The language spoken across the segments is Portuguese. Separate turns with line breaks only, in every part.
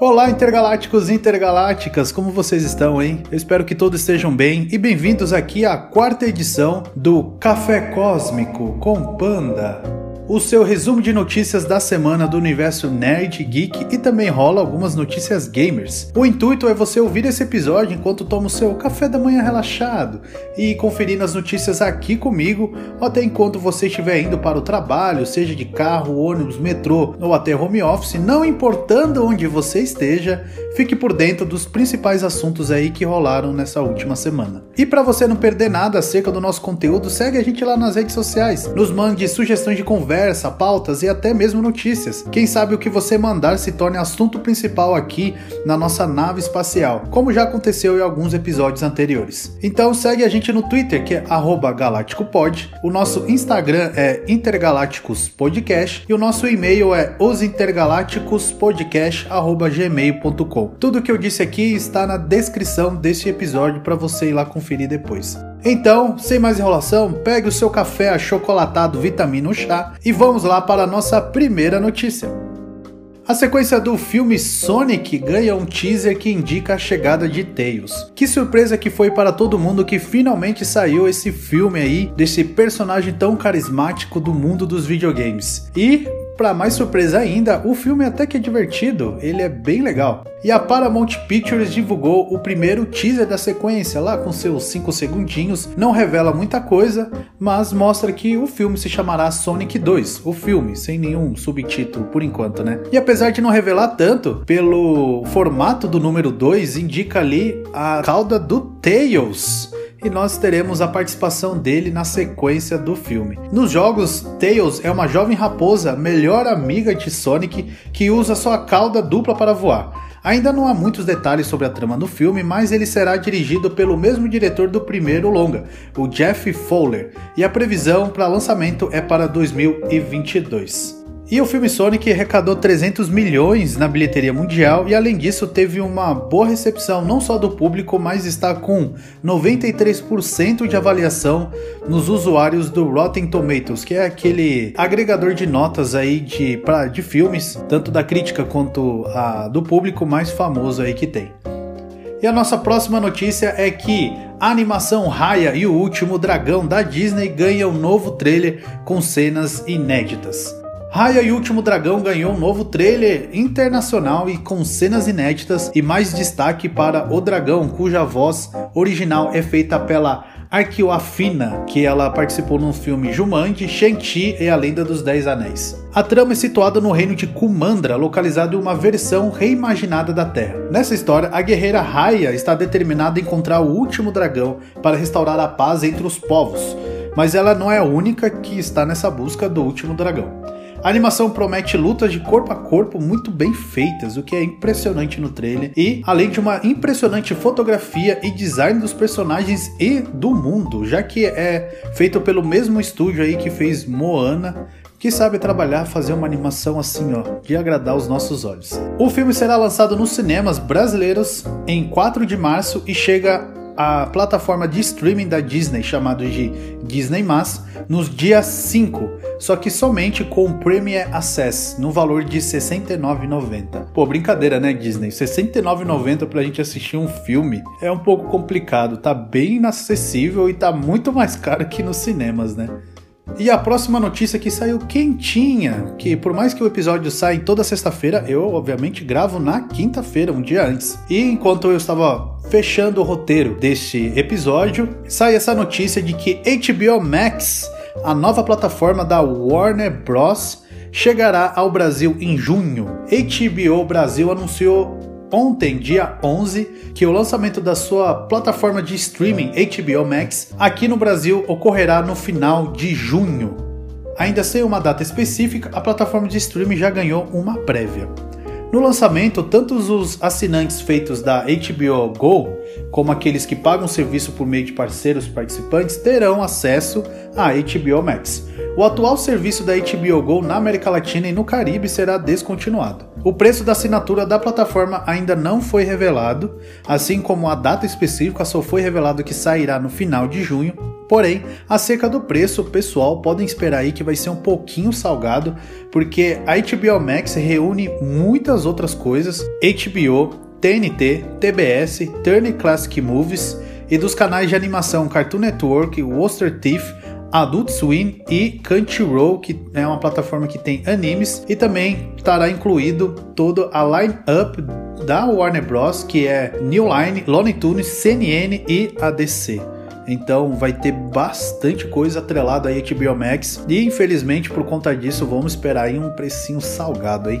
Olá, intergalácticos e intergalácticas, como vocês estão, hein? Eu espero que todos estejam bem e bem-vindos aqui à quarta edição do Café Cósmico com Panda o seu resumo de notícias da semana do universo nerd, geek e também rola algumas notícias gamers. O intuito é você ouvir esse episódio enquanto toma o seu café da manhã relaxado e conferindo as notícias aqui comigo, ou até enquanto você estiver indo para o trabalho, seja de carro, ônibus, metrô ou até home office, não importando onde você esteja, fique por dentro dos principais assuntos aí que rolaram nessa última semana. E para você não perder nada acerca do nosso conteúdo, segue a gente lá nas redes sociais, nos mande sugestões de conversa conversa, pautas e até mesmo notícias. Quem sabe o que você mandar se torne assunto principal aqui na nossa nave espacial, como já aconteceu em alguns episódios anteriores. Então segue a gente no Twitter, que é @galácticopod, o nosso Instagram é Intergalácticos Podcast e o nosso e-mail é osintergalácticospodcast@gmail.com. Tudo que eu disse aqui está na descrição deste episódio para você ir lá conferir depois. Então, sem mais enrolação, pegue o seu café achocolatado vitamina chá e vamos lá para a nossa primeira notícia. A sequência do filme Sonic ganha um teaser que indica a chegada de Tails. Que surpresa que foi para todo mundo que finalmente saiu esse filme aí desse personagem tão carismático do mundo dos videogames. E para mais surpresa ainda, o filme até que é divertido, ele é bem legal. E a Paramount Pictures divulgou o primeiro teaser da sequência, lá com seus 5 segundinhos. Não revela muita coisa, mas mostra que o filme se chamará Sonic 2, o filme, sem nenhum subtítulo por enquanto, né? E apesar de não revelar tanto, pelo formato do número 2, indica ali a cauda do Tails e nós teremos a participação dele na sequência do filme. Nos jogos, Tails é uma jovem raposa, melhor amiga de Sonic, que usa sua cauda dupla para voar. Ainda não há muitos detalhes sobre a trama do filme, mas ele será dirigido pelo mesmo diretor do primeiro longa, o Jeff Fowler, e a previsão para lançamento é para 2022. E o filme Sonic arrecadou 300 milhões na bilheteria mundial e além disso teve uma boa recepção não só do público, mas está com 93% de avaliação nos usuários do Rotten Tomatoes, que é aquele agregador de notas aí de, pra, de filmes, tanto da crítica quanto a, do público mais famoso aí que tem. E a nossa próxima notícia é que a animação Raya e o Último Dragão da Disney ganha um novo trailer com cenas inéditas. Raya e o Último Dragão ganhou um novo trailer internacional e com cenas inéditas e mais destaque para o dragão, cuja voz original é feita pela Arquioafina, que ela participou no filme Jumanji, Shang-Chi e a Lenda dos Dez Anéis. A trama é situada no reino de Kumandra, localizado em uma versão reimaginada da Terra. Nessa história, a guerreira Raya está determinada a encontrar o último dragão para restaurar a paz entre os povos, mas ela não é a única que está nessa busca do último dragão. A animação promete lutas de corpo a corpo muito bem feitas, o que é impressionante no trailer, e além de uma impressionante fotografia e design dos personagens e do mundo, já que é feito pelo mesmo estúdio aí que fez Moana, que sabe trabalhar, fazer uma animação assim, ó, de agradar os nossos olhos. O filme será lançado nos cinemas brasileiros em 4 de março e chega a plataforma de streaming da Disney, chamado de Disney+, nos dias 5, só que somente com o Premier Access, no valor de R$ 69,90. Pô, brincadeira, né, Disney? R$ 69,90 pra gente assistir um filme é um pouco complicado, tá bem inacessível e tá muito mais caro que nos cinemas, né? E a próxima notícia que saiu quentinha, que por mais que o episódio saia toda sexta-feira, eu obviamente gravo na quinta-feira, um dia antes. E enquanto eu estava fechando o roteiro deste episódio, sai essa notícia de que HBO Max, a nova plataforma da Warner Bros, chegará ao Brasil em junho. HBO Brasil anunciou ontem, dia 11, que o lançamento da sua plataforma de streaming HBO Max aqui no Brasil ocorrerá no final de junho. Ainda sem uma data específica, a plataforma de streaming já ganhou uma prévia. No lançamento, tanto os assinantes feitos da HBO Go, como aqueles que pagam serviço por meio de parceiros participantes, terão acesso à HBO Max. O atual serviço da HBO Go na América Latina e no Caribe será descontinuado. O preço da assinatura da plataforma ainda não foi revelado, assim como a data específica só foi revelado que sairá no final de junho Porém, acerca do preço, pessoal podem esperar aí que vai ser um pouquinho salgado, porque a HBO Max reúne muitas outras coisas, HBO, TNT, TBS, Turner Classic Movies e dos canais de animação Cartoon Network, Worcester Thief, Adult Swim e Crunchyroll, que é uma plataforma que tem animes, e também estará incluído toda a line-up da Warner Bros, que é New Line, Looney Tunes, CNN e ADC. Então vai ter bastante coisa atrelada aí a HBO Max e infelizmente por conta disso vamos esperar aí um precinho salgado aí.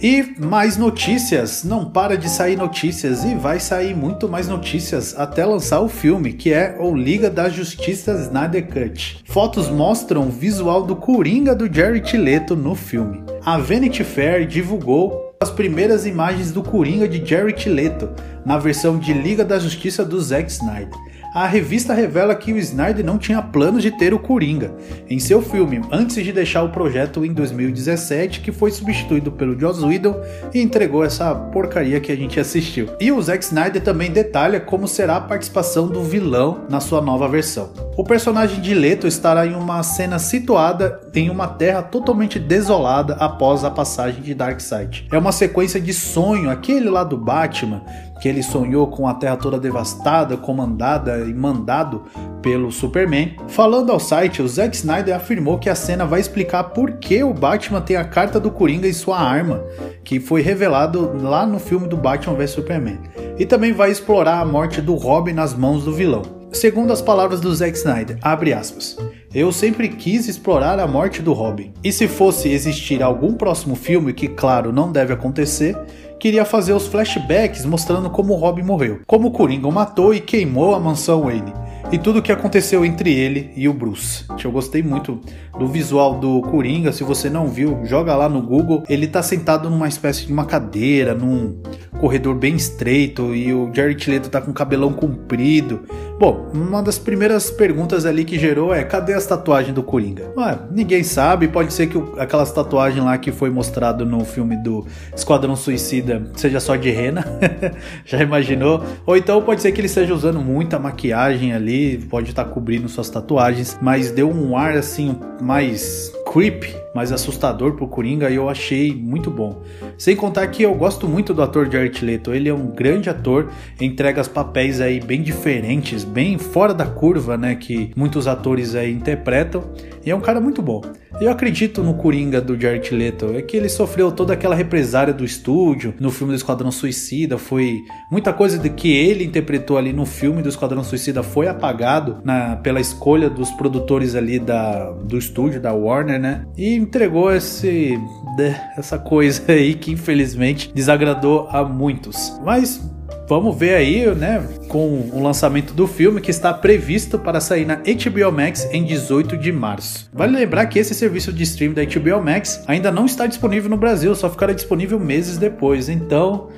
E mais notícias, não para de sair notícias e vai sair muito mais notícias até lançar o filme, que é o Liga da Justiça Snyder Cut. Fotos mostram o visual do Coringa do Jared Leto no filme. A Vanity Fair divulgou as primeiras imagens do Coringa de Jared Leto na versão de Liga da Justiça do Zack Snyder a revista revela que o Snyder não tinha planos de ter o Coringa em seu filme antes de deixar o projeto em 2017, que foi substituído pelo Joss Whedon e entregou essa porcaria que a gente assistiu. E o Zack Snyder também detalha como será a participação do vilão na sua nova versão. O personagem de Leto estará em uma cena situada em uma terra totalmente desolada após a passagem de Darkseid. É uma sequência de sonho, aquele lá do Batman, que ele sonhou com a Terra toda devastada, comandada e mandado pelo Superman. Falando ao site, o Zack Snyder afirmou que a cena vai explicar por que o Batman tem a carta do Coringa em sua arma, que foi revelado lá no filme do Batman vs Superman. E também vai explorar a morte do Robin nas mãos do vilão. Segundo as palavras do Zack Snyder, abre aspas. Eu sempre quis explorar a morte do Robin. E se fosse existir algum próximo filme, que claro não deve acontecer, queria fazer os flashbacks mostrando como Robin morreu, como o Coringa o matou e queimou a mansão Wayne, e tudo o que aconteceu entre ele e o Bruce. Eu gostei muito do visual do Coringa, se você não viu, joga lá no Google. Ele tá sentado numa espécie de uma cadeira, num corredor bem estreito e o Jared Leto tá com cabelão comprido. Bom, uma das primeiras perguntas ali que gerou é: cadê as tatuagens do Coringa? Ué, ninguém sabe, pode ser que aquelas tatuagens lá que foi mostrado no filme do Esquadrão Suicida seja só de rena, já imaginou? Ou então pode ser que ele esteja usando muita maquiagem ali, pode estar tá cobrindo suas tatuagens, mas deu um ar assim mais creep, mais assustador pro Coringa e eu achei muito bom. Sem contar que eu gosto muito do ator Jared Leto, ele é um grande ator, entrega papéis aí bem diferentes, bem fora da curva, né, que muitos atores aí interpretam, e é um cara muito bom. Eu acredito no Coringa do Jared Leto, é que ele sofreu toda aquela represária do estúdio, no filme do Esquadrão Suicida, foi muita coisa de que ele interpretou ali no filme do Esquadrão Suicida foi apagado na, pela escolha dos produtores ali da, do estúdio, da Warner, né? E entregou esse, né, essa coisa aí que infelizmente desagradou a muitos. Mas vamos ver aí, né, com o lançamento do filme que está previsto para sair na HBO Max em 18 de março. Vale lembrar que esse serviço de streaming da HBO Max ainda não está disponível no Brasil, só ficará disponível meses depois. Então,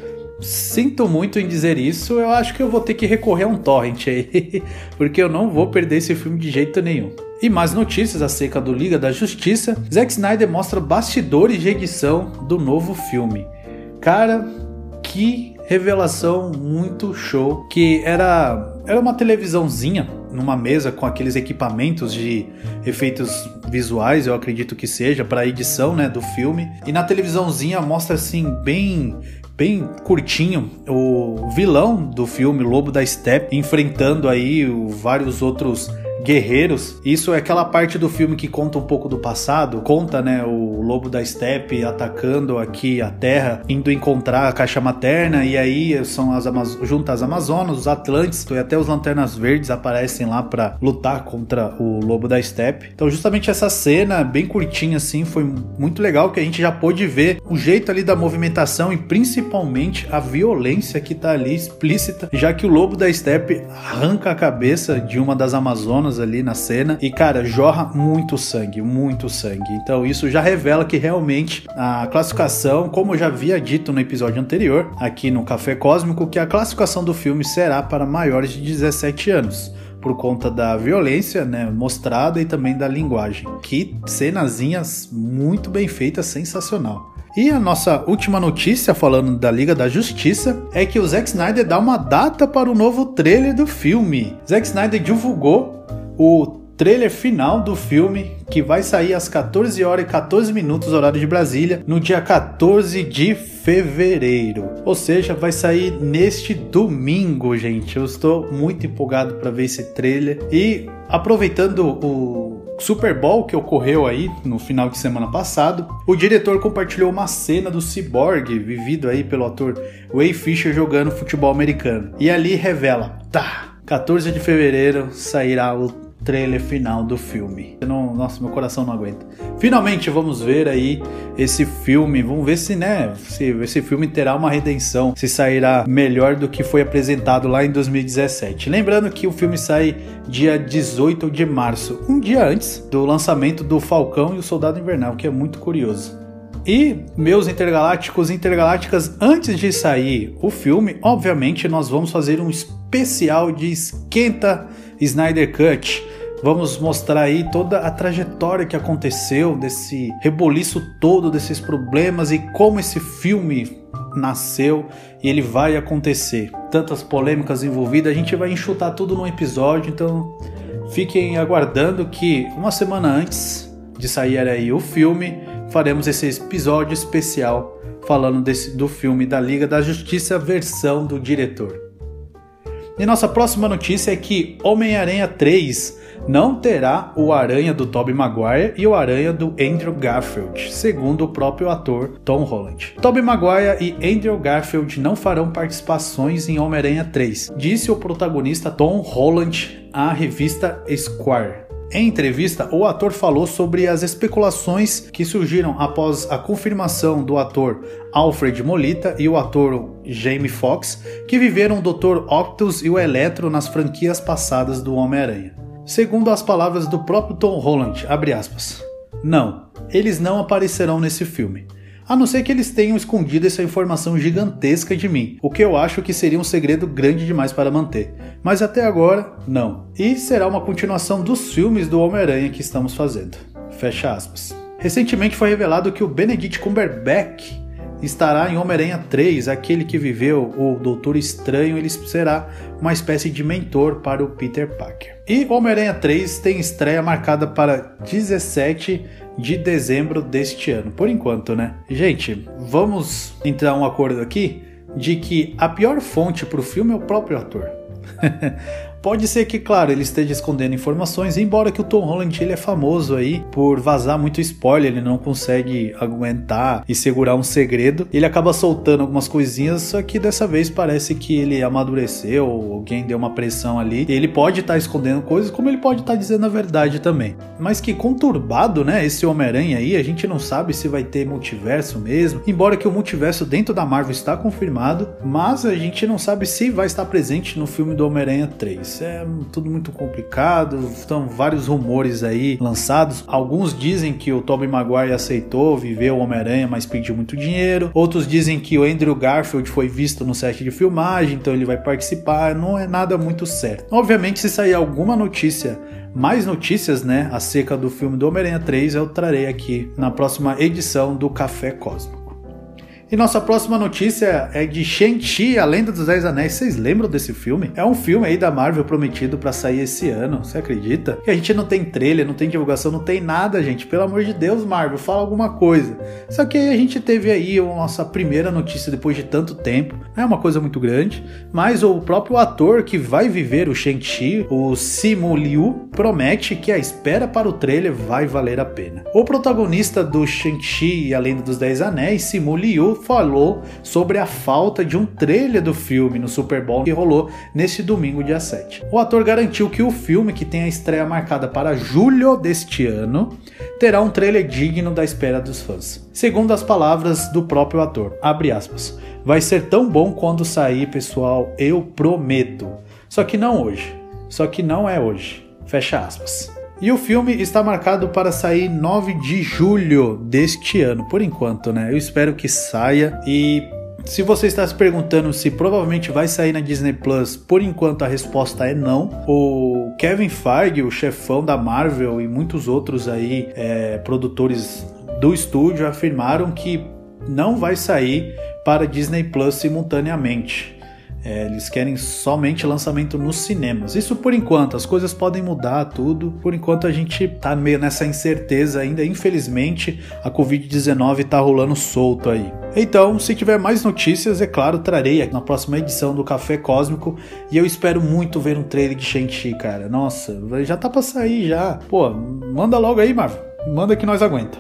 sinto muito em dizer isso, eu acho que eu vou ter que recorrer a um torrent aí, porque eu não vou perder esse filme de jeito nenhum. E mais notícias acerca do Liga da Justiça, Zack Snyder mostra bastidores de edição do novo filme. Cara, que revelação muito show, que era era uma televisãozinha numa mesa com aqueles equipamentos de efeitos visuais, eu acredito que seja para edição, né, do filme. E na televisãozinha mostra assim bem bem curtinho o vilão do filme Lobo da Steppe enfrentando aí vários outros guerreiros. Isso é aquela parte do filme que conta um pouco do passado, conta, né, o lobo da steppe atacando aqui a Terra, indo encontrar a caixa materna e aí são as Amaz junto às Amazonas, os Atlantes e até os Lanternas Verdes aparecem lá para lutar contra o lobo da steppe. Então, justamente essa cena bem curtinha assim foi muito legal que a gente já pôde ver o jeito ali da movimentação e principalmente a violência que tá ali explícita, já que o lobo da steppe arranca a cabeça de uma das Amazonas ali na cena e, cara, jorra muito sangue, muito sangue. Então isso já revela que realmente a classificação, como eu já havia dito no episódio anterior, aqui no Café Cósmico, que a classificação do filme será para maiores de 17 anos por conta da violência né, mostrada e também da linguagem. Que cenazinhas muito bem feitas, sensacional. E a nossa última notícia falando da Liga da Justiça é que o Zack Snyder dá uma data para o novo trailer do filme. Zack Snyder divulgou o trailer final do filme que vai sair às 14 horas e 14 minutos horário de Brasília no dia 14 de fevereiro. Ou seja, vai sair neste domingo, gente. Eu estou muito empolgado para ver esse trailer e aproveitando o Super Bowl que ocorreu aí no final de semana passado, o diretor compartilhou uma cena do Cyborg, vivido aí pelo ator Ray Fisher jogando futebol americano. E ali revela, tá, 14 de fevereiro sairá o trailer final do filme. Não, nossa, meu coração não aguenta. Finalmente vamos ver aí esse filme. Vamos ver se, né, se esse filme terá uma redenção, se sairá melhor do que foi apresentado lá em 2017. Lembrando que o filme sai dia 18 de março, um dia antes do lançamento do Falcão e o Soldado Invernal, que é muito curioso. E, meus intergalácticos e intergalácticas, antes de sair o filme, obviamente nós vamos fazer um especial de esquenta Snyder Cut. Vamos mostrar aí toda a trajetória que aconteceu desse reboliço todo desses problemas e como esse filme nasceu e ele vai acontecer. Tantas polêmicas envolvidas, a gente vai enxutar tudo num episódio, então fiquem aguardando que uma semana antes de sair aí o filme, faremos esse episódio especial falando desse, do filme da Liga da Justiça versão do diretor. E nossa próxima notícia é que Homem-Aranha 3 não terá o Aranha do Tobey Maguire e o Aranha do Andrew Garfield, segundo o próprio ator Tom Holland. Tobey Maguire e Andrew Garfield não farão participações em Homem-Aranha 3, disse o protagonista Tom Holland à revista Square. Em entrevista, o ator falou sobre as especulações que surgiram após a confirmação do ator Alfred Molita e o ator Jamie Foxx, que viveram o Dr. Octopus e o Eletro nas franquias passadas do Homem-Aranha. Segundo as palavras do próprio Tom Holland, aspas, não, eles não aparecerão nesse filme a não ser que eles tenham escondido essa informação gigantesca de mim, o que eu acho que seria um segredo grande demais para manter. Mas até agora, não. E será uma continuação dos filmes do Homem-Aranha que estamos fazendo. Fecha aspas. Recentemente foi revelado que o Benedict Cumberbatch estará em Homem-Aranha 3, aquele que viveu o Doutor Estranho, ele será uma espécie de mentor para o Peter Parker. E Homem-Aranha 3 tem estreia marcada para 17 de dezembro deste ano, por enquanto, né? Gente, vamos entrar um acordo aqui de que a pior fonte para o filme é o próprio ator. Pode ser que, claro, ele esteja escondendo informações, embora que o Tom Holland ele é famoso aí por vazar muito spoiler, ele não consegue aguentar e segurar um segredo. Ele acaba soltando algumas coisinhas, só que dessa vez parece que ele amadureceu, alguém deu uma pressão ali. Ele pode estar tá escondendo coisas, como ele pode estar tá dizendo a verdade também. Mas que conturbado, né? Esse Homem-Aranha aí, a gente não sabe se vai ter multiverso mesmo. Embora que o multiverso dentro da Marvel está confirmado, mas a gente não sabe se vai estar presente no filme do Homem-Aranha 3 é tudo muito complicado, estão vários rumores aí lançados. Alguns dizem que o Tobey Maguire aceitou viver o Homem-Aranha, mas pediu muito dinheiro. Outros dizem que o Andrew Garfield foi visto no set de filmagem, então ele vai participar. Não é nada muito certo. Obviamente, se sair alguma notícia mais notícias, né, acerca do filme do Homem-Aranha 3, eu trarei aqui na próxima edição do Café Cosmo. E nossa próxima notícia é de Shang-Chi, a Lenda dos Dez Anéis. Vocês lembram desse filme? É um filme aí da Marvel prometido para sair esse ano. Você acredita? Que a gente não tem trailer, não tem divulgação, não tem nada, gente. Pelo amor de Deus, Marvel, fala alguma coisa. Só que a gente teve aí a nossa primeira notícia depois de tanto tempo. Não é uma coisa muito grande, mas o próprio ator que vai viver o Shang-Chi, o Simu Liu, promete que a espera para o trailer vai valer a pena. O protagonista do Shang-Chi e a Lenda dos Dez Anéis, Simu Liu, falou sobre a falta de um trailer do filme no Super Bowl que rolou nesse domingo, dia 7. O ator garantiu que o filme, que tem a estreia marcada para julho deste ano, terá um trailer digno da espera dos fãs. Segundo as palavras do próprio ator, abre aspas, vai ser tão bom quando sair, pessoal, eu prometo. Só que não hoje. Só que não é hoje. Fecha aspas. E o filme está marcado para sair 9 de julho deste ano, por enquanto, né? Eu espero que saia e se você está se perguntando se provavelmente vai sair na Disney Plus, por enquanto a resposta é não. O Kevin Feige, o chefão da Marvel e muitos outros aí é, produtores do estúdio afirmaram que não vai sair para Disney Plus simultaneamente. É, eles querem somente lançamento nos cinemas. Isso por enquanto, as coisas podem mudar tudo. Por enquanto a gente tá meio nessa incerteza ainda. Infelizmente, a Covid-19 tá rolando solto aí. Então, se tiver mais notícias, é claro, trarei na próxima edição do Café Cósmico. E eu espero muito ver um trailer de Shang-Chi, cara. Nossa, já tá pra sair já. Pô, manda logo aí, Marvel. Manda que nós aguenta.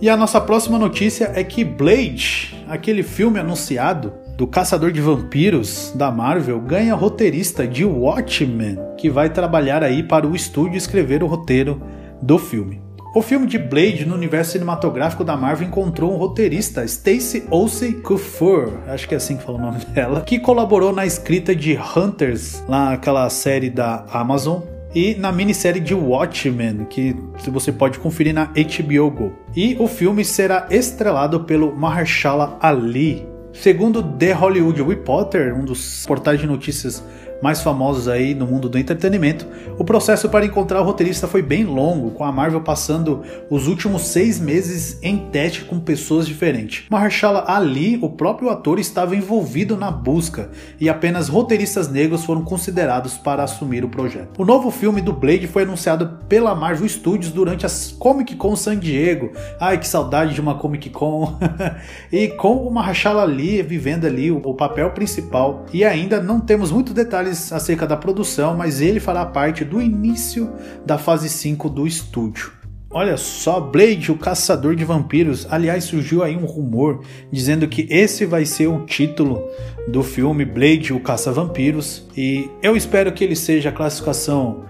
E a nossa próxima notícia é que Blade, aquele filme anunciado, do Caçador de Vampiros da Marvel ganha roteirista de Watchmen, que vai trabalhar aí para o estúdio escrever o roteiro do filme. O filme de Blade no universo cinematográfico da Marvel encontrou um roteirista, Stacey Olsey Kufur, acho que é assim que fala o nome dela, que colaborou na escrita de Hunters, lá aquela série da Amazon, e na minissérie de Watchmen, que você pode conferir na HBO Go. E o filme será estrelado pelo Mahershala Ali, Segundo The Hollywood Reporter, um dos portais de notícias mais famosos aí no mundo do entretenimento, o processo para encontrar o roteirista foi bem longo, com a Marvel passando os últimos seis meses em teste com pessoas diferentes. Mahershala Ali, o próprio ator, estava envolvido na busca e apenas roteiristas negros foram considerados para assumir o projeto. O novo filme do Blade foi anunciado pela Marvel Studios durante as Comic Con San Diego. Ai, que saudade de uma Comic Con! e com o Mahershala Ali vivendo ali o papel principal e ainda não temos muito detalhes detalhes acerca da produção, mas ele fará parte do início da fase 5 do estúdio. Olha só, Blade, o caçador de vampiros. Aliás, surgiu aí um rumor dizendo que esse vai ser o título do filme Blade, o caça-vampiros. E eu espero que ele seja a classificação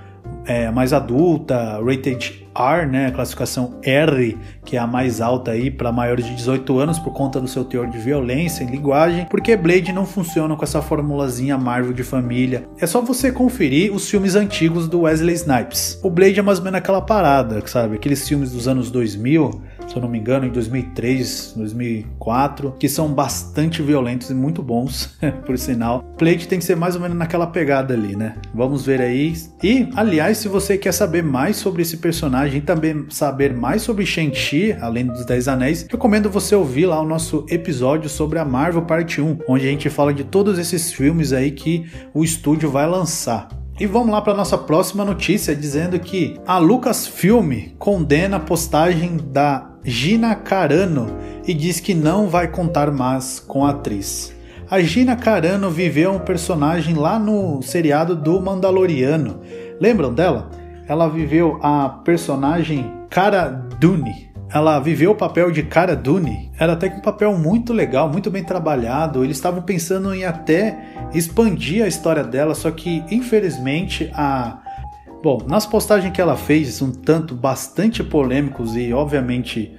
é, mais adulta, rated R, né, classificação R, que é a mais alta aí para maiores de 18 anos por conta do seu teor de violência e linguagem, porque Blade não funciona com essa formulazinha Marvel de família. É só você conferir os filmes antigos do Wesley Snipes. O Blade é mais ou menos aquela parada, sabe? Aqueles filmes dos anos 2000 se eu não me engano, em 2003, 2004, que são bastante violentos e muito bons, por sinal. Blade tem que ser mais ou menos naquela pegada ali, né? Vamos ver aí. E, aliás, se você quer saber mais sobre esse personagem e também saber mais sobre Shang-Chi, além dos Dez Anéis, recomendo você ouvir lá o nosso episódio sobre a Marvel Parte 1, onde a gente fala de todos esses filmes aí que o estúdio vai lançar. E vamos lá para nossa próxima notícia dizendo que a Lucasfilm condena a postagem da Gina Carano e diz que não vai contar mais com a atriz. A Gina Carano viveu um personagem lá no seriado do Mandaloriano. Lembram dela? Ela viveu a personagem Cara Dune ela viveu o papel de Cara Dune. Era até que um papel muito legal, muito bem trabalhado. Eles estavam pensando em até expandir a história dela, só que infelizmente a Bom, nas postagens que ela fez, um tanto bastante polêmicos e obviamente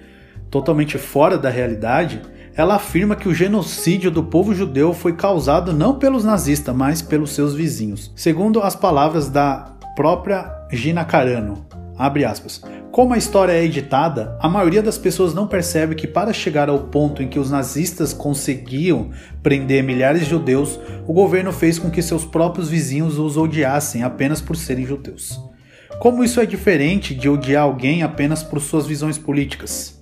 totalmente fora da realidade, ela afirma que o genocídio do povo judeu foi causado não pelos nazistas, mas pelos seus vizinhos. Segundo as palavras da própria Gina Carano, abre aspas, como a história é editada, a maioria das pessoas não percebe que para chegar ao ponto em que os nazistas conseguiam prender milhares de judeus, o governo fez com que seus próprios vizinhos os odiassem apenas por serem judeus. Como isso é diferente de odiar alguém apenas por suas visões políticas?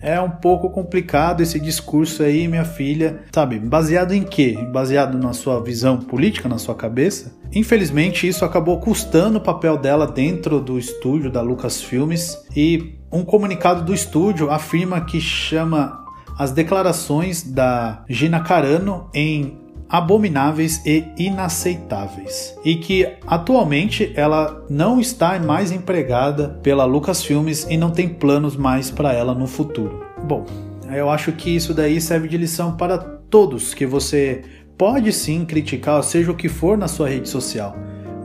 É um pouco complicado esse discurso aí, minha filha. Sabe, baseado em quê? Baseado na sua visão política, na sua cabeça? Infelizmente, isso acabou custando o papel dela dentro do estúdio da Lucasfilmes e um comunicado do estúdio afirma que chama as declarações da Gina Carano em abomináveis e inaceitáveis e que atualmente ela não está mais empregada pela Lucasfilmes e não tem planos mais para ela no futuro. Bom, eu acho que isso daí serve de lição para todos que você pode sim criticar, seja o que for na sua rede social,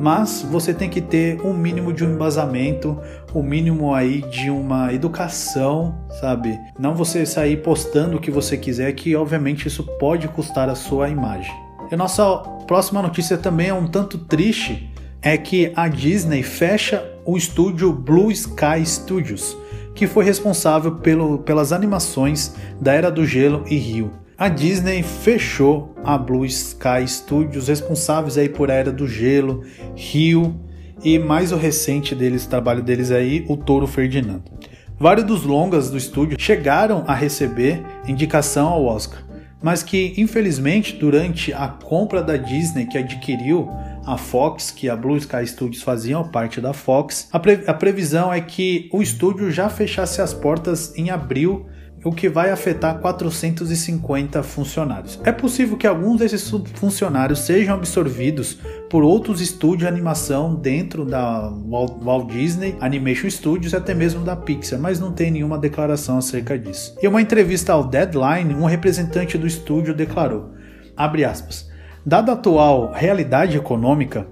mas você tem que ter um mínimo de um embasamento, o um mínimo aí de uma educação, sabe? Não você sair postando o que você quiser, que obviamente isso pode custar a sua imagem. E nossa próxima notícia também é um tanto triste, é que a Disney fecha o estúdio Blue Sky Studios, que foi responsável pelo, pelas animações da Era do Gelo e Rio a Disney fechou a Blue Sky Studios, responsáveis aí por a Era do Gelo, Rio e mais o recente deles, trabalho deles aí, o Touro Ferdinando. Vários dos longas do estúdio chegaram a receber indicação ao Oscar, mas que infelizmente durante a compra da Disney que adquiriu a Fox, que a Blue Sky Studios faziam parte da Fox, a, pre a previsão é que o estúdio já fechasse as portas em abril o que vai afetar 450 funcionários. É possível que alguns desses funcionários sejam absorvidos por outros estúdios de animação dentro da Walt Disney Animation Studios e até mesmo da Pixar, mas não tem nenhuma declaração acerca disso. Em uma entrevista ao Deadline, um representante do estúdio declarou, aspas, dada a atual realidade econômica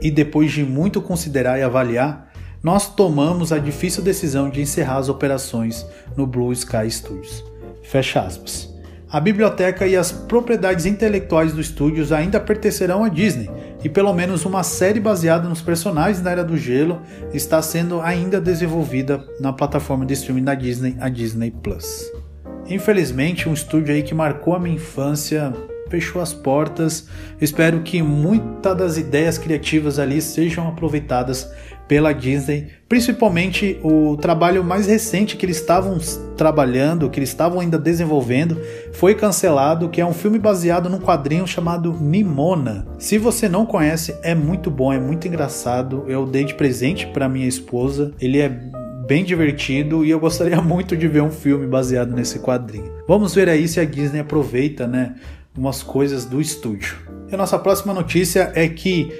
e depois de muito considerar e avaliar, nós tomamos a difícil decisão de encerrar as operações no Blue Sky Studios. Fecha aspas. A biblioteca e as propriedades intelectuais do estúdio ainda pertencerão à Disney, e pelo menos uma série baseada nos personagens da Era do Gelo está sendo ainda desenvolvida na plataforma de streaming da Disney, a Disney Plus. Infelizmente, um estúdio aí que marcou a minha infância fechou as portas. espero que muitas das ideias criativas ali sejam aproveitadas pela Disney, principalmente o trabalho mais recente que eles estavam trabalhando, que eles estavam ainda desenvolvendo, foi cancelado, que é um filme baseado num quadrinho chamado Nimona. Se você não conhece, é muito bom, é muito engraçado. Eu dei de presente para minha esposa. Ele é bem divertido e eu gostaria muito de ver um filme baseado nesse quadrinho. Vamos ver aí se a Disney aproveita, né, umas coisas do estúdio. E a nossa próxima notícia é que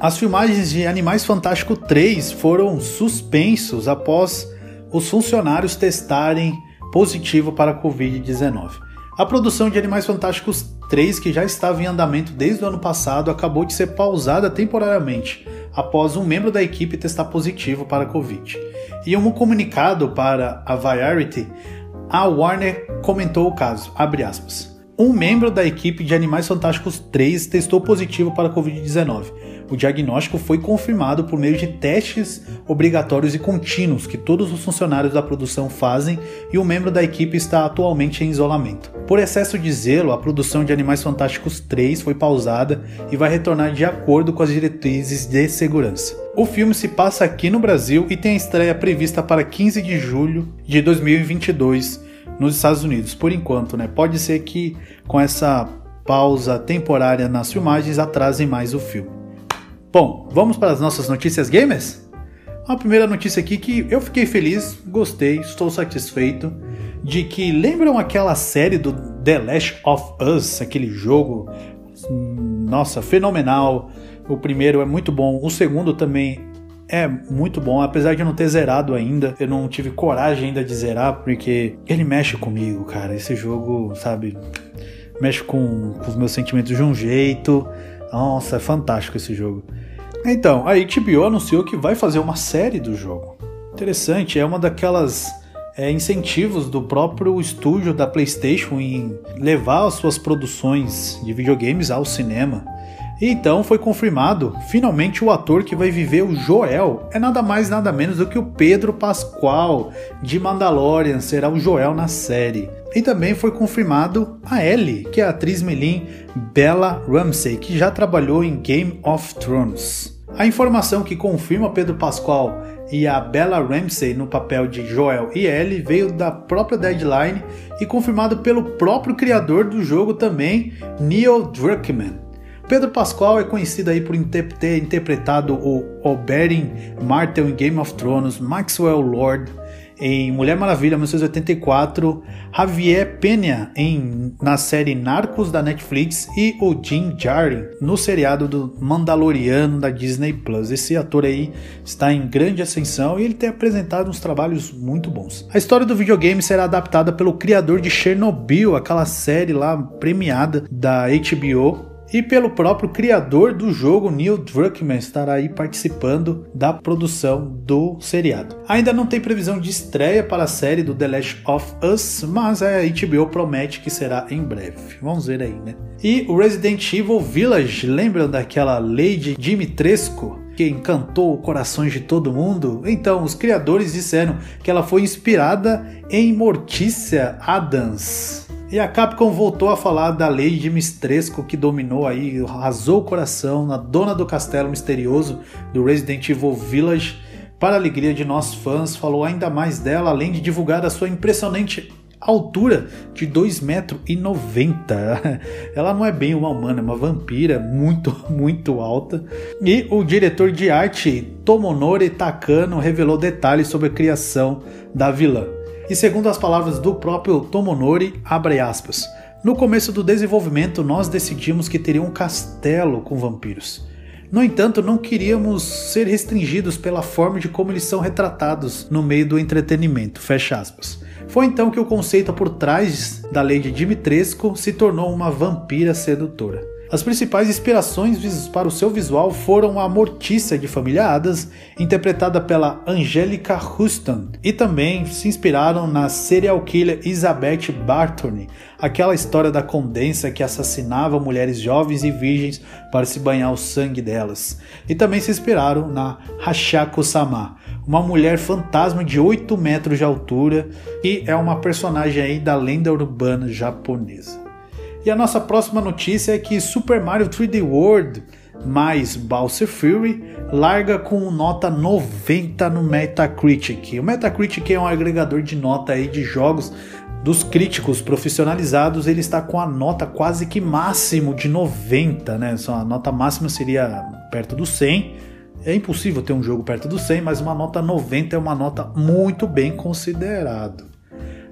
as filmagens de Animais Fantástico 3 foram suspensos após os funcionários testarem positivo para a Covid-19. A produção de Animais Fantásticos 3, que já estava em andamento desde o ano passado, acabou de ser pausada temporariamente após um membro da equipe testar positivo para a Covid. Em um comunicado para a Variety, a Warner comentou o caso, Um membro da equipe de Animais Fantásticos 3 testou positivo para a Covid-19 o diagnóstico foi confirmado por meio de testes obrigatórios e contínuos que todos os funcionários da produção fazem e um membro da equipe está atualmente em isolamento. Por excesso de zelo, a produção de Animais Fantásticos 3 foi pausada e vai retornar de acordo com as diretrizes de segurança. O filme se passa aqui no Brasil e tem a estreia prevista para 15 de julho de 2022 nos Estados Unidos, por enquanto, né? Pode ser que com essa pausa temporária nas filmagens atrasem mais o filme. Bom, vamos para as nossas notícias gamers? A primeira notícia aqui que eu fiquei feliz, gostei, estou satisfeito de que lembram aquela série do The Last of Us, aquele jogo, nossa, fenomenal. O primeiro é muito bom, o segundo também é muito bom, apesar de eu não ter zerado ainda, eu não tive coragem ainda de zerar porque ele mexe comigo, cara. Esse jogo, sabe, mexe com, com os meus sentimentos de um jeito. Nossa, é fantástico esse jogo. Então, a HBO anunciou que vai fazer uma série do jogo. Interessante, é uma daquelas é, incentivos do próprio estúdio da PlayStation em levar as suas produções de videogames ao cinema. E então foi confirmado, finalmente o ator que vai viver o Joel é nada mais nada menos do que o Pedro Pascal de Mandalorian, será o Joel na série. E também foi confirmado a Ellie, que é a atriz Melin Bella Ramsey, que já trabalhou em Game of Thrones. A informação que confirma Pedro Pascal e a Bella Ramsey no papel de Joel e Ellie veio da própria Deadline e confirmado pelo próprio criador do jogo também, Neil Druckmann. Pedro Pascal é conhecido aí por ter interpretado o Oberyn Martell em Game of Thrones, Maxwell Lord em Mulher Maravilha 1984, Javier Peña em, na série Narcos da Netflix e o Jim Jarrin no seriado do Mandaloriano da Disney Plus. Esse ator aí está em grande ascensão e ele tem apresentado uns trabalhos muito bons. A história do videogame será adaptada pelo criador de Chernobyl, aquela série lá premiada da HBO e pelo próprio criador do jogo, Neil Druckmann, estará aí participando da produção do seriado. Ainda não tem previsão de estreia para a série do The Last of Us, mas a HBO promete que será em breve. Vamos ver aí, né? E o Resident Evil Village, lembram daquela Lady Dimitrescu? Que encantou corações de todo mundo? Então, os criadores disseram que ela foi inspirada em Mortícia Adams, e a Capcom voltou a falar da lei de Mistresco que dominou aí, arrasou o coração na dona do castelo misterioso do Resident Evil Village. Para alegria de nós fãs, falou ainda mais dela, além de divulgar a sua impressionante altura de 2,90 metros. Ela não é bem uma humana, é uma vampira muito, muito alta. E o diretor de arte Tomonori Takano revelou detalhes sobre a criação da vilã. E segundo as palavras do próprio Tomonori, abre aspas, no começo do desenvolvimento nós decidimos que teria um castelo com vampiros. No entanto, não queríamos ser restringidos pela forma de como eles são retratados no meio do entretenimento. Fecha aspas. Foi então que o conceito por trás da lei de Dimitrescu se tornou uma vampira sedutora. As principais inspirações para o seu visual foram a Mortícia de Família Adams, interpretada pela Angelica Houston, e também se inspiraram na serial killer Elizabeth Bartoni, aquela história da condensa que assassinava mulheres jovens e virgens para se banhar o sangue delas. E também se inspiraram na Hashako Sama, uma mulher fantasma de 8 metros de altura e é uma personagem aí da lenda urbana japonesa. E a nossa próxima notícia é que Super Mario 3D World mais Bowser Fury larga com nota 90 no Metacritic. O Metacritic é um agregador de nota aí de jogos dos críticos profissionalizados, ele está com a nota quase que máximo de 90, né? A nota máxima seria perto do 100. É impossível ter um jogo perto do 100, mas uma nota 90 é uma nota muito bem considerada.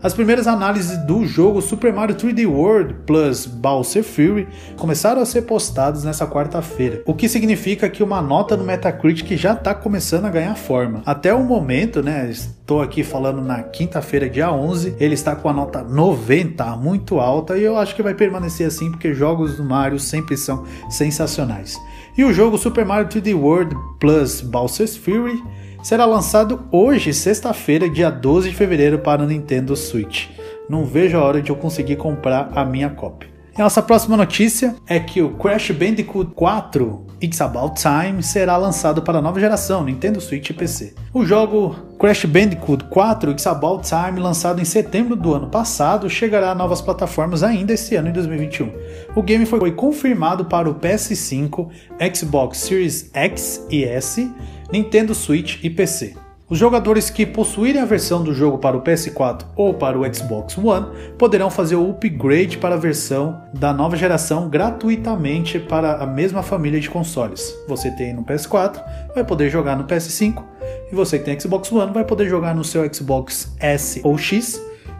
As primeiras análises do jogo Super Mario 3D World plus Bowser Fury começaram a ser postadas nessa quarta-feira, o que significa que uma nota no Metacritic já está começando a ganhar forma. Até o momento, né, estou aqui falando na quinta-feira, dia 11, ele está com a nota 90, muito alta, e eu acho que vai permanecer assim porque jogos do Mario sempre são sensacionais. E o jogo Super Mario 3D World plus Bowser's Fury será lançado hoje, sexta-feira, dia 12 de fevereiro, para Nintendo Switch. Não vejo a hora de eu conseguir comprar a minha cópia. E nossa próxima notícia é que o Crash Bandicoot 4 It's About Time será lançado para a nova geração, Nintendo Switch e PC. O jogo Crash Bandicoot 4 It's About Time, lançado em setembro do ano passado, chegará a novas plataformas ainda este ano, em 2021. O game foi confirmado para o PS5, Xbox Series X e S, Nintendo Switch e PC. Os jogadores que possuírem a versão do jogo para o PS4 ou para o Xbox One poderão fazer o upgrade para a versão da nova geração gratuitamente para a mesma família de consoles. Você tem no PS4, vai poder jogar no PS5, e você que tem Xbox One vai poder jogar no seu Xbox S ou X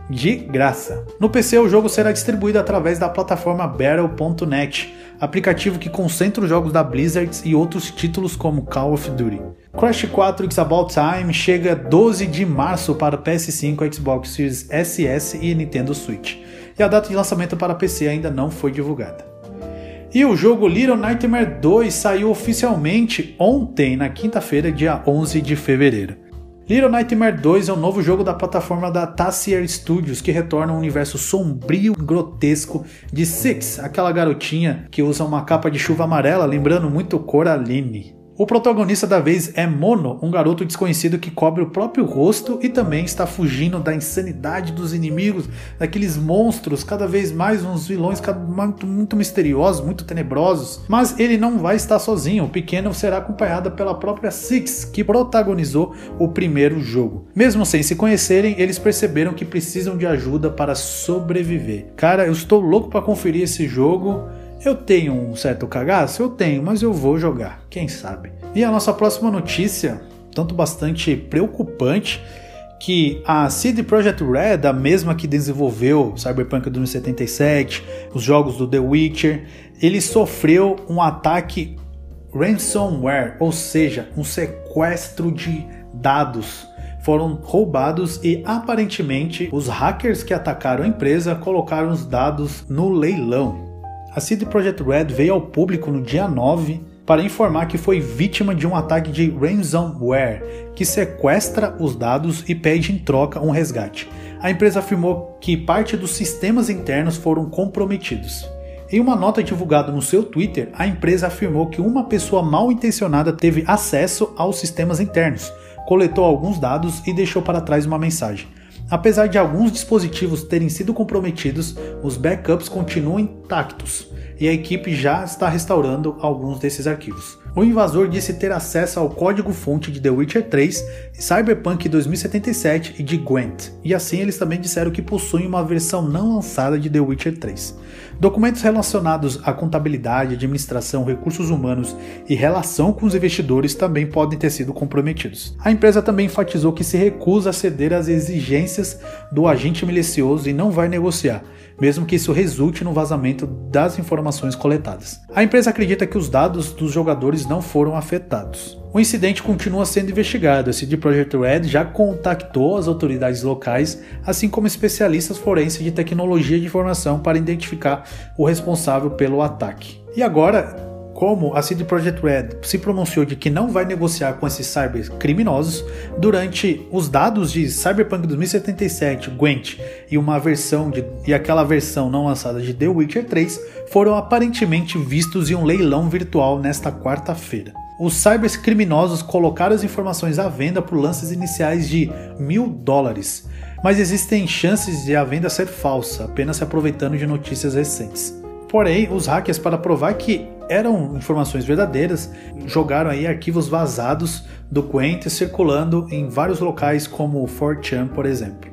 de graça. No PC, o jogo será distribuído através da plataforma Battle.net, aplicativo que concentra os jogos da Blizzard e outros títulos como Call of Duty. Crash 4 It's About Time chega 12 de março para PS5, Xbox Series SS e Nintendo Switch. E a data de lançamento para PC ainda não foi divulgada. E o jogo Little Nightmare 2 saiu oficialmente ontem, na quinta-feira, dia 11 de fevereiro. Little Nightmare 2 é um novo jogo da plataforma da Tassier Studios que retorna um universo sombrio e grotesco de Six, aquela garotinha que usa uma capa de chuva amarela, lembrando muito Coraline. O protagonista da vez é Mono, um garoto desconhecido que cobre o próprio rosto e também está fugindo da insanidade dos inimigos, daqueles monstros, cada vez mais uns vilões muito, muito misteriosos, muito tenebrosos. Mas ele não vai estar sozinho, o pequeno será acompanhado pela própria Six, que protagonizou o primeiro jogo. Mesmo sem se conhecerem, eles perceberam que precisam de ajuda para sobreviver. Cara, eu estou louco para conferir esse jogo. Eu tenho um certo cagaço? Eu tenho, mas eu vou jogar, quem sabe. E a nossa próxima notícia, tanto bastante preocupante, que a CD Projekt Red, a mesma que desenvolveu Cyberpunk 2077, os jogos do The Witcher, ele sofreu um ataque ransomware, ou seja, um sequestro de dados foram roubados e aparentemente os hackers que atacaram a empresa colocaram os dados no leilão. A CD Projekt Red veio ao público no dia 9 para informar que foi vítima de um ataque de ransomware que sequestra os dados e pede em troca um resgate. A empresa afirmou que parte dos sistemas internos foram comprometidos. Em uma nota divulgada no seu Twitter, a empresa afirmou que uma pessoa mal intencionada teve acesso aos sistemas internos, coletou alguns dados e deixou para trás uma mensagem. Apesar de alguns dispositivos terem sido comprometidos, os backups continuam intactos e a equipe já está restaurando alguns desses arquivos. O invasor disse ter acesso ao código-fonte de The Witcher 3, Cyberpunk 2077 e de Gwent, e assim eles também disseram que possuem uma versão não lançada de The Witcher 3. Documentos relacionados à contabilidade, administração, recursos humanos e relação com os investidores também podem ter sido comprometidos. A empresa também enfatizou que se recusa a ceder às exigências do agente malicioso e não vai negociar, mesmo que isso resulte no vazamento das informações coletadas. A empresa acredita que os dados dos jogadores não foram afetados. O incidente continua sendo investigado. A CD Projekt Red já contactou as autoridades locais, assim como especialistas forenses de tecnologia de informação para identificar o responsável pelo ataque. E agora, como a CD Projekt Red se pronunciou de que não vai negociar com esses cybercriminosos, durante os dados de Cyberpunk 2077, Gwent e uma versão de, e aquela versão não lançada de The Witcher 3 foram aparentemente vistos em um leilão virtual nesta quarta-feira. Os cybercriminosos colocaram as informações à venda por lances iniciais de mil dólares, mas existem chances de a venda ser falsa, apenas se aproveitando de notícias recentes. Porém, os hackers, para provar que eram informações verdadeiras, jogaram aí arquivos vazados do Quent circulando em vários locais como o 4chan, por exemplo.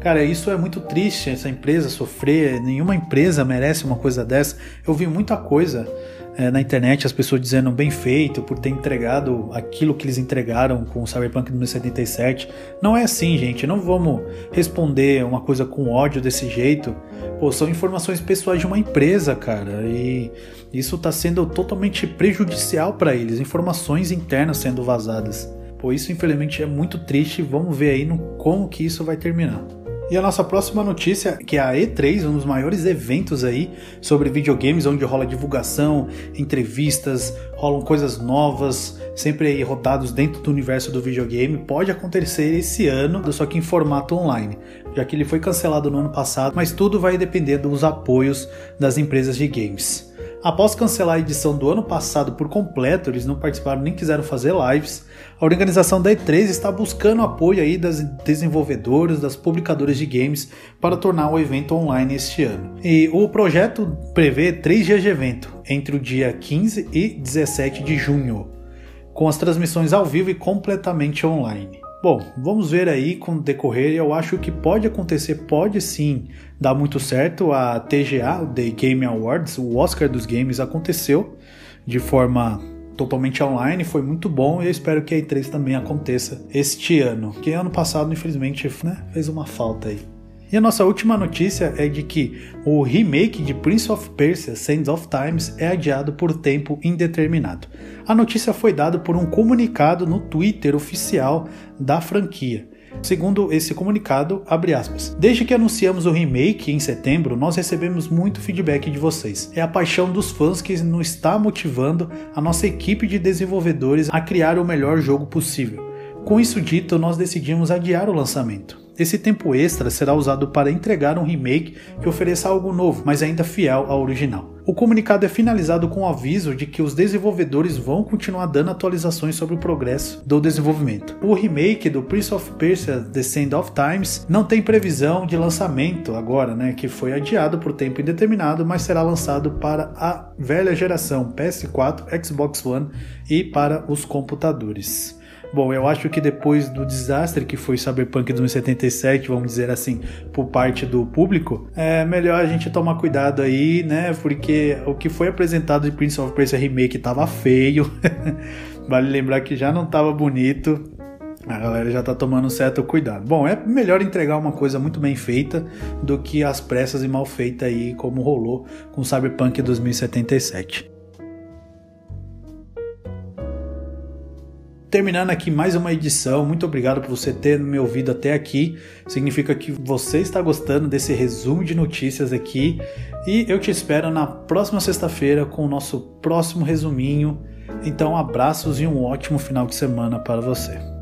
Cara, isso é muito triste, essa empresa sofrer, nenhuma empresa merece uma coisa dessa. Eu vi muita coisa é, na internet as pessoas dizendo bem feito por ter entregado aquilo que eles entregaram com o Cyberpunk 2077. Não é assim, gente. Não vamos responder uma coisa com ódio desse jeito. Pô, são informações pessoais de uma empresa, cara. E isso está sendo totalmente prejudicial para eles. Informações internas sendo vazadas. Pô, isso infelizmente é muito triste. Vamos ver aí no como que isso vai terminar. E a nossa próxima notícia, que é a E3, um dos maiores eventos aí sobre videogames, onde rola divulgação, entrevistas, rolam coisas novas, sempre aí rodados dentro do universo do videogame, pode acontecer esse ano, só que em formato online, já que ele foi cancelado no ano passado, mas tudo vai depender dos apoios das empresas de games. Após cancelar a edição do ano passado por completo, eles não participaram nem quiseram fazer lives. A organização da E3 está buscando apoio aí das desenvolvedoras, das publicadoras de games para tornar o evento online este ano. E o projeto prevê três dias de evento, entre o dia 15 e 17 de junho, com as transmissões ao vivo e completamente online. Bom, vamos ver aí com o decorrer. Eu acho que pode acontecer, pode sim dar muito certo. A TGA, o The Game Awards, o Oscar dos games, aconteceu de forma totalmente online, foi muito bom e eu espero que a E3 também aconteça este ano. Que ano passado, infelizmente, né, fez uma falta aí. E a nossa última notícia é de que o remake de Prince of Persia Sands of Times é adiado por tempo indeterminado. A notícia foi dada por um comunicado no Twitter oficial da franquia. Segundo esse comunicado, abre aspas. Desde que anunciamos o remake em setembro, nós recebemos muito feedback de vocês. É a paixão dos fãs que nos está motivando a nossa equipe de desenvolvedores a criar o melhor jogo possível. Com isso dito, nós decidimos adiar o lançamento. Esse tempo extra será usado para entregar um remake que ofereça algo novo, mas ainda fiel ao original. O comunicado é finalizado com o aviso de que os desenvolvedores vão continuar dando atualizações sobre o progresso do desenvolvimento. O remake do Prince of Persia The Sand of Times não tem previsão de lançamento agora, né, que foi adiado por tempo indeterminado, mas será lançado para a velha geração PS4, Xbox One e para os computadores. Bom, eu acho que depois do desastre que foi Cyberpunk 2077, vamos dizer assim, por parte do público, é melhor a gente tomar cuidado aí, né? Porque o que foi apresentado de Prince of Persia Remake tava feio. vale lembrar que já não tava bonito. A galera já tá tomando certo cuidado. Bom, é melhor entregar uma coisa muito bem feita do que as pressas e mal feitas aí, como rolou com Cyberpunk 2077. Terminando aqui mais uma edição. Muito obrigado por você ter me ouvido até aqui. Significa que você está gostando desse resumo de notícias aqui. E eu te espero na próxima sexta-feira com o nosso próximo resuminho. Então, abraços e um ótimo final de semana para você.